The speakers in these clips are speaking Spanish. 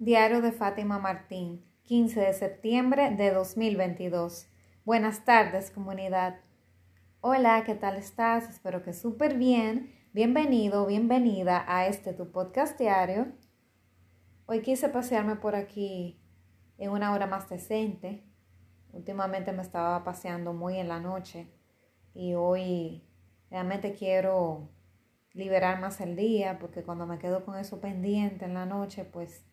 Diario de Fátima Martín, 15 de septiembre de 2022. Buenas tardes, comunidad. Hola, ¿qué tal estás? Espero que súper bien. Bienvenido, bienvenida a este tu podcast diario. Hoy quise pasearme por aquí en una hora más decente. Últimamente me estaba paseando muy en la noche y hoy realmente quiero liberar más el día porque cuando me quedo con eso pendiente en la noche, pues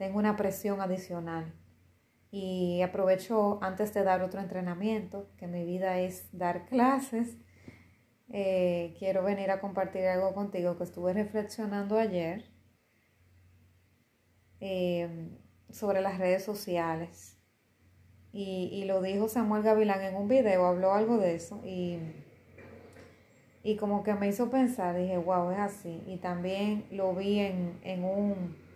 tengo una presión adicional. Y aprovecho antes de dar otro entrenamiento, que mi vida es dar clases. Eh, quiero venir a compartir algo contigo que estuve reflexionando ayer em, sobre las redes sociales. Y, y, lo dijo Samuel Gavilán en un video, habló algo de eso y, y como que me hizo pensar, dije, wow, es así. Y también lo vi en, en un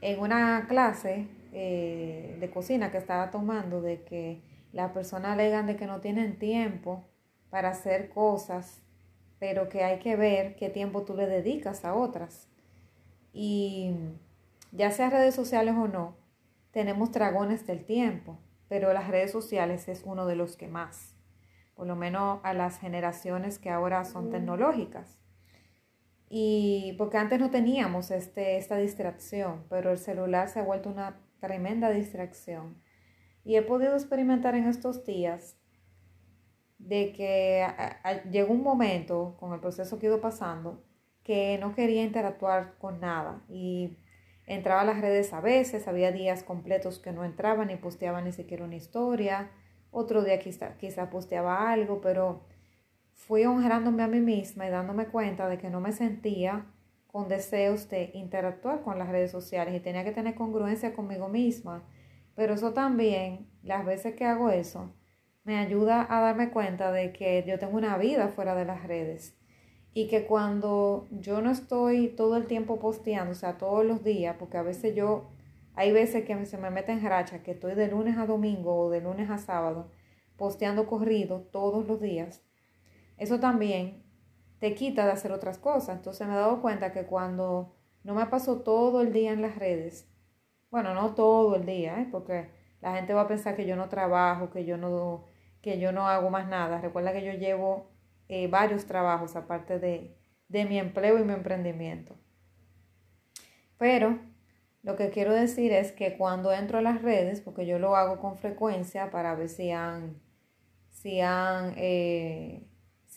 en una clase eh, de cocina que estaba tomando de que las personas alegan de que no tienen tiempo para hacer cosas, pero que hay que ver qué tiempo tú le dedicas a otras. Y ya sea redes sociales o no, tenemos dragones del tiempo, pero las redes sociales es uno de los que más, por lo menos a las generaciones que ahora son tecnológicas. Y porque antes no teníamos este, esta distracción, pero el celular se ha vuelto una tremenda distracción. Y he podido experimentar en estos días de que llegó un momento con el proceso que he ido pasando que no quería interactuar con nada y entraba a las redes a veces, había días completos que no entraba ni posteaba ni siquiera una historia, otro día quizá, quizá posteaba algo, pero fui honrándome a mí misma y dándome cuenta de que no me sentía con deseos de interactuar con las redes sociales y tenía que tener congruencia conmigo misma. Pero eso también, las veces que hago eso, me ayuda a darme cuenta de que yo tengo una vida fuera de las redes y que cuando yo no estoy todo el tiempo posteando, o sea, todos los días, porque a veces yo, hay veces que se me meten racha, que estoy de lunes a domingo o de lunes a sábado posteando corrido todos los días, eso también te quita de hacer otras cosas. Entonces me he dado cuenta que cuando no me paso todo el día en las redes, bueno, no todo el día, ¿eh? porque la gente va a pensar que yo no trabajo, que yo no, que yo no hago más nada. Recuerda que yo llevo eh, varios trabajos aparte de, de mi empleo y mi emprendimiento. Pero lo que quiero decir es que cuando entro a las redes, porque yo lo hago con frecuencia para ver si han, si han eh,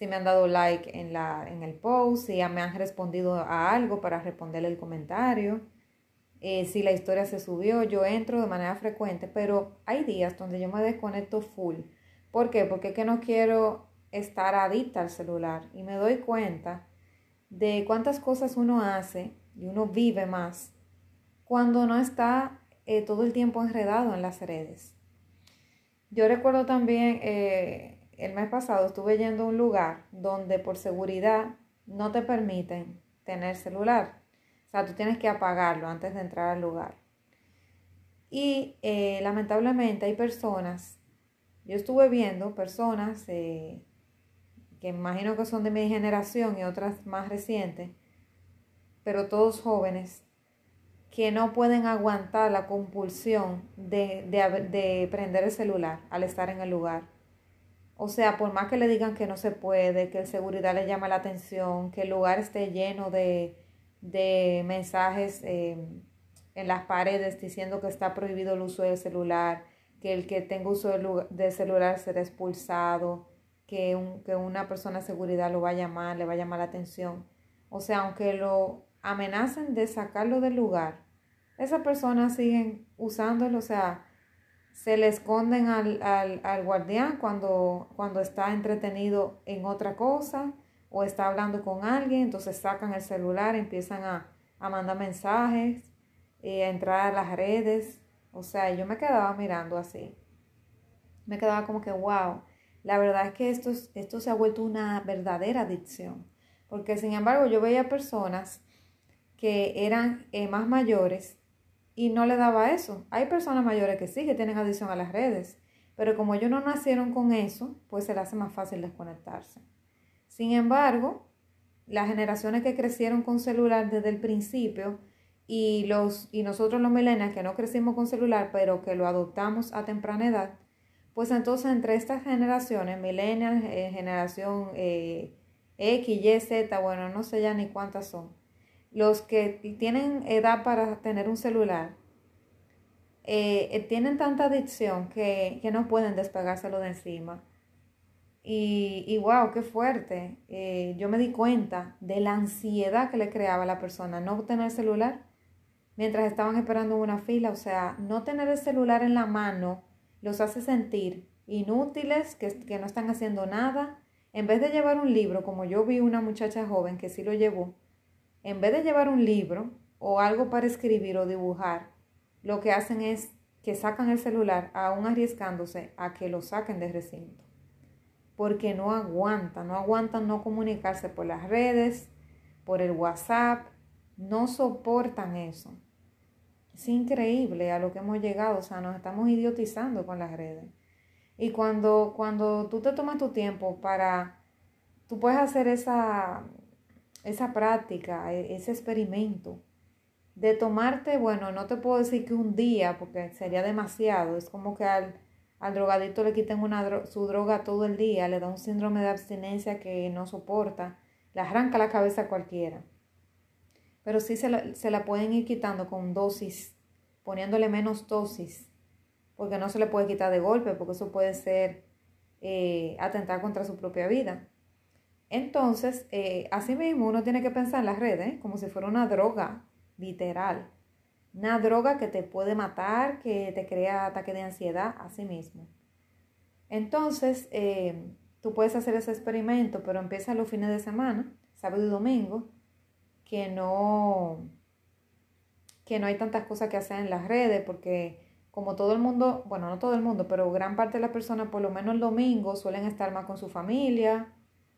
si me han dado like en, la, en el post, si ya me han respondido a algo para responderle el comentario, eh, si la historia se subió, yo entro de manera frecuente, pero hay días donde yo me desconecto full. ¿Por qué? Porque es que no quiero estar adicta al celular y me doy cuenta de cuántas cosas uno hace y uno vive más cuando no está eh, todo el tiempo enredado en las redes. Yo recuerdo también eh, el mes pasado estuve yendo a un lugar donde por seguridad no te permiten tener celular. O sea, tú tienes que apagarlo antes de entrar al lugar. Y eh, lamentablemente hay personas, yo estuve viendo personas eh, que imagino que son de mi generación y otras más recientes, pero todos jóvenes, que no pueden aguantar la compulsión de, de prender el celular al estar en el lugar o sea, por más que le digan que no se puede, que el seguridad le llama la atención, que el lugar esté lleno de, mensajes em, en las paredes diciendo que está prohibido el uso del celular, que el que tenga uso del celular será expulsado, que, que una persona de seguridad lo va a llamar, le va a llamar la atención. O sea, aunque lo amenacen de sacarlo del lugar, esas personas siguen usándolo, o sea, se le esconden al, al, guardián cuando, cuando está entretenido en otra cosa o está hablando con alguien, entonces sacan el celular, empiezan a, mandar mensajes, y a entrar a las redes. O sea, yo me quedaba mirando así. Me quedaba como que, wow, la verdad es que esto, esto se ha vuelto una verdadera adicción. Porque sin embargo yo veía personas que eran eh, más mayores y no le daba eso. Hay personas mayores que sí, que tienen adicción a las redes, pero como ellos no nacieron con eso, pues se les hace más fácil desconectarse. Sin embargo, las generaciones que crecieron con celular desde el principio, y, los, y nosotros los millennials que no crecimos con celular, pero que lo adoptamos a temprana edad, pues entonces entre estas generaciones, millennials, eh, generación eh, X, Y, Z, bueno, no sé ya ni cuántas son, los que tienen edad para tener un celular, eh, tienen tanta adicción que, que, no pueden despegárselo de encima. Y, y wow, qué fuerte. yo me di cuenta de la ansiedad que le creaba a la persona no tener celular mientras estaban esperando una fila. O sea, no tener el celular en la mano los hace sentir inútiles, que, que no están haciendo nada. En vez de llevar un libro, como yo vi una muchacha joven que sí lo llevó, en vez de llevar un libro o algo para escribir o dibujar, lo que hacen es que sacan el celular, aún arriesgándose a que lo saquen del recinto. Porque no aguantan, no aguantan no comunicarse por las redes, por el WhatsApp, no soportan eso. Es increíble a lo que hemos llegado, o sea, nos estamos idiotizando con las redes. Y cuando, cuando tú te tomas tu tiempo para, tú puedes hacer esa, esa práctica, e, ese experimento de tomarte, bueno, no te puedo decir que un día, porque sería demasiado, es como que al, al drogadito le quiten una, su droga todo el día, le da un síndrome de abstinencia que no soporta, le arranca la cabeza a cualquiera pero sí se la, se la pueden ir quitando con dosis, poniéndole menos dosis, porque no se le puede quitar de golpe, porque eso puede ser eh, atentar contra su propia vida. Entonces, eh, mismo uno tiene que pensar en las redes como si fuera una droga, literal. Una droga que te puede matar, que te crea ataque de ansiedad, así mismo. Entonces, eh, tú puedes hacer ese experimento, pero empieza los fines de semana, sábado y domingo, que no, que no hay tantas cosas que hacer en las redes, porque como todo el mundo, bueno, no todo el mundo, pero gran parte de las personas, por lo menos el domingo, suelen estar más con su familia,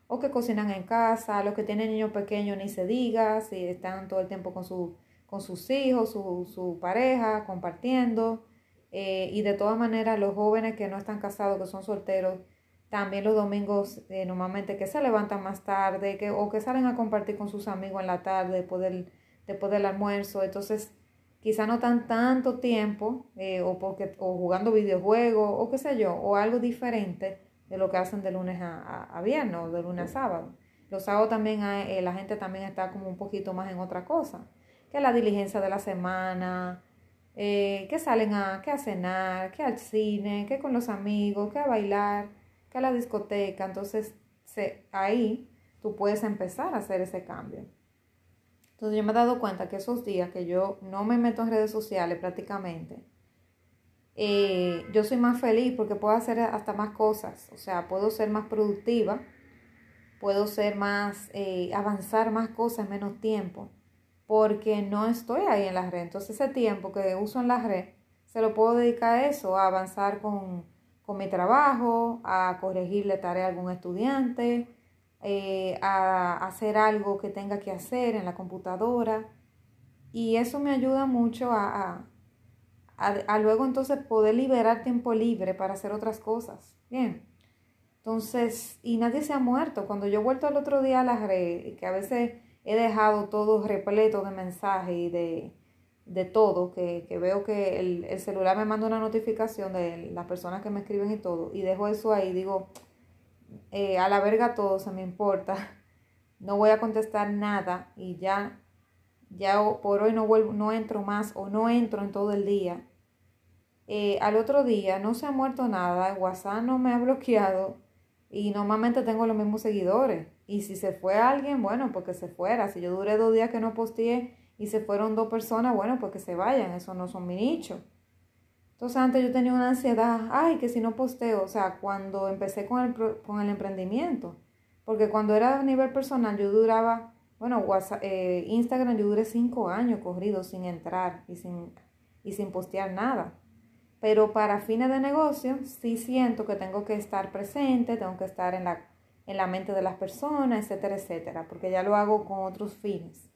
o que cocinan en casa, los que tienen niños pequeños ni se diga, si están todo el tiempo con, su, con sus hijos, su, su pareja, compartiendo. Eh, y de todas maneras, los jóvenes que no están casados, que son solteros, también los domingos eh, normalmente que se levantan más tarde que, o que salen a compartir con sus amigos en la tarde después del, después del almuerzo. Entonces, quizá no tan tanto tiempo eh, o, porque, o jugando videojuegos o qué sé yo, o algo diferente de lo que hacen de lunes a, a, viernes o de lunes a sábado. Los sábados también hay, eh, la gente también está como un poquito más en otra cosa, que la diligencia de la semana, que salen a, que a cenar, que al cine, que con los amigos, que a bailar que a la discoteca. Entonces, ahí tú puedes empezar a hacer ese cambio. Entonces, yo me he dado cuenta que esos días que yo no me meto en redes sociales prácticamente, eh, yo soy más feliz porque puedo hacer hasta más cosas. O sea, puedo ser más productiva, puedo ser más, eh, avanzar más cosas en menos tiempo, porque no estoy ahí en la red. Entonces, ese tiempo que uso en la red, se lo puedo dedicar a eso, a avanzar con con mi trabajo, a corregirle tarea a algún estudiante, eh, a hacer algo que tenga que hacer en la computadora. Y eso me ayuda mucho a, a, luego entonces poder liberar tiempo libre para hacer otras cosas. Bien. Entonces, y nadie se ha muerto. Cuando yo he vuelto el otro día a la red, que a veces he dejado todo repleto de mensajes y de, de todo, que, que veo que el, el, celular me manda una notificación de las personas que me escriben y todo, y dejo eso ahí, digo, eh, a la verga todo, se me importa, no voy a contestar nada y ya, ya por hoy no vuelvo, no entro más o no entro en todo el día. Eh, al otro día no se ha muerto nada, WhatsApp no me ha bloqueado y normalmente tengo los mismos seguidores. Y si se fue alguien, bueno, porque se fuera. Si yo duré dos días que no posteé, y se fueron dos personas, bueno, pues que se vayan, eso no son mi nicho. Entonces antes yo tenía una ansiedad, ay, que si no posteo, o sea, cuando empecé con el, con el emprendimiento, porque cuando era a nivel personal yo duraba, bueno, WhatsApp, eh, Instagram yo duré cinco años corridos sin entrar y sin, y sin postear nada. Pero para fines de negocio sí siento que tengo que estar presente, tengo que estar en la, en la mente de las personas, etcétera, etcétera, porque ya lo hago con otros fines.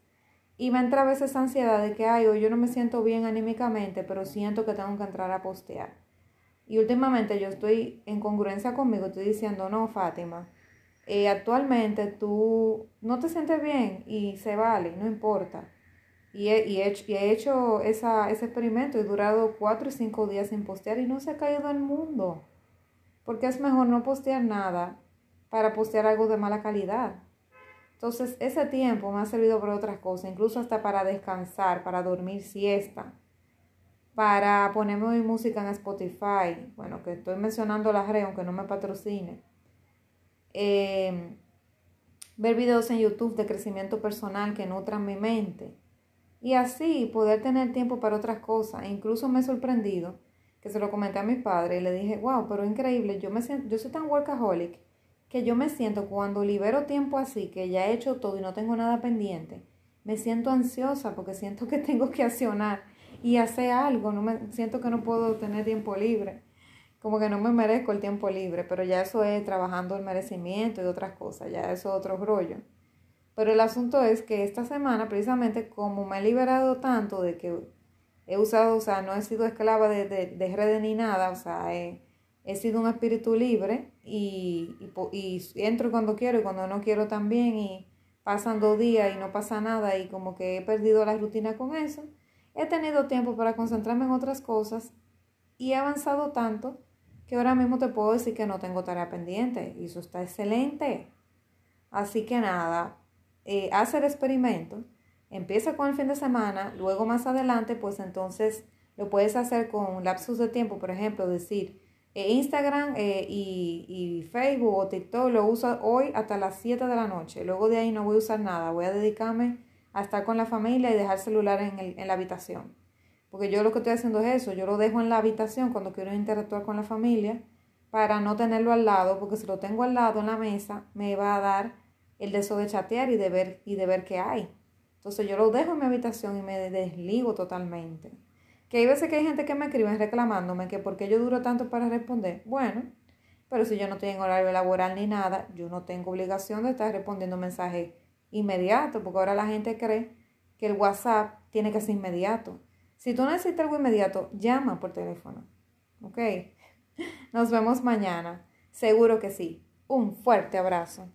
Y me entra a veces ansiedad de que, ay, hoy yo no me siento bien anímicamente, pero siento que tengo que entrar a postear. Y últimamente yo estoy en congruencia conmigo, estoy diciendo, no, Fátima, eh, actualmente tú no te sientes bien y se vale, no importa. Y he, y he hecho, ese experimento, he durado cuatro y cinco días sin postear y no se ha caído el mundo. Porque es mejor no postear nada para postear algo de mala calidad. Entonces, ese tiempo me ha servido para otras cosas, incluso hasta para descansar, para dormir siesta, para ponerme mi música en Spotify. Bueno, que estoy mencionando la red, aunque no me patrocine. Eh, ver videos en YouTube de crecimiento personal que nutran mi mente. Y así poder tener tiempo para otras cosas. Incluso me he sorprendido que se lo comenté a mi padre y le dije, wow, pero increíble, yo, me siento, yo soy tan workaholic que yo me siento cuando libero tiempo así, que ya he hecho todo y no tengo nada pendiente, me siento ansiosa porque siento que tengo que accionar y hacer algo, no me siento que no puedo tener tiempo libre, como que no me merezco el tiempo libre, pero ya eso es trabajando el merecimiento y otras cosas, ya eso es otro rollo. Pero el asunto es que esta semana, precisamente como me he liberado tanto de que he usado, o sea, no he sido esclava de, de, de redes ni nada, o sea, he, he sido un espíritu libre y, y, y, entro cuando quiero y cuando no quiero también y pasan dos días y no pasa nada y como que he perdido la rutina con eso. He tenido tiempo para concentrarme en otras cosas y he avanzado tanto que ahora mismo te puedo decir que no tengo tarea pendiente y eso está excelente. Así que nada, eh, hacer experimento, empieza con el fin de semana, luego más adelante, pues entonces lo puedes hacer con lapsos de tiempo, por ejemplo, decir, eh, Instagram eh, y, y, Facebook o TikTok lo uso hoy hasta las 7 de la noche, luego de ahí no voy a usar nada, voy a dedicarme a estar con la familia y dejar el celular en, el, en la habitación. Porque yo lo que estoy haciendo es eso, yo lo dejo en la habitación cuando quiero interactuar con la familia para no tenerlo al lado, porque si lo tengo al lado en la mesa me va a dar el de eso de chatear y de ver, y de ver qué hay. Entonces yo lo dejo en mi habitación y me desligo totalmente. Que hay veces que hay gente que me escribe reclamándome que por qué yo duro tanto para responder. Bueno, pero si yo no tengo horario laboral ni nada, yo no tengo obligación de estar respondiendo mensajes inmediatos, porque ahora la gente cree que el WhatsApp tiene que ser inmediato. Si tú necesitas algo inmediato, llama por teléfono. ¿Ok? Nos vemos mañana. Seguro que sí. Un fuerte abrazo.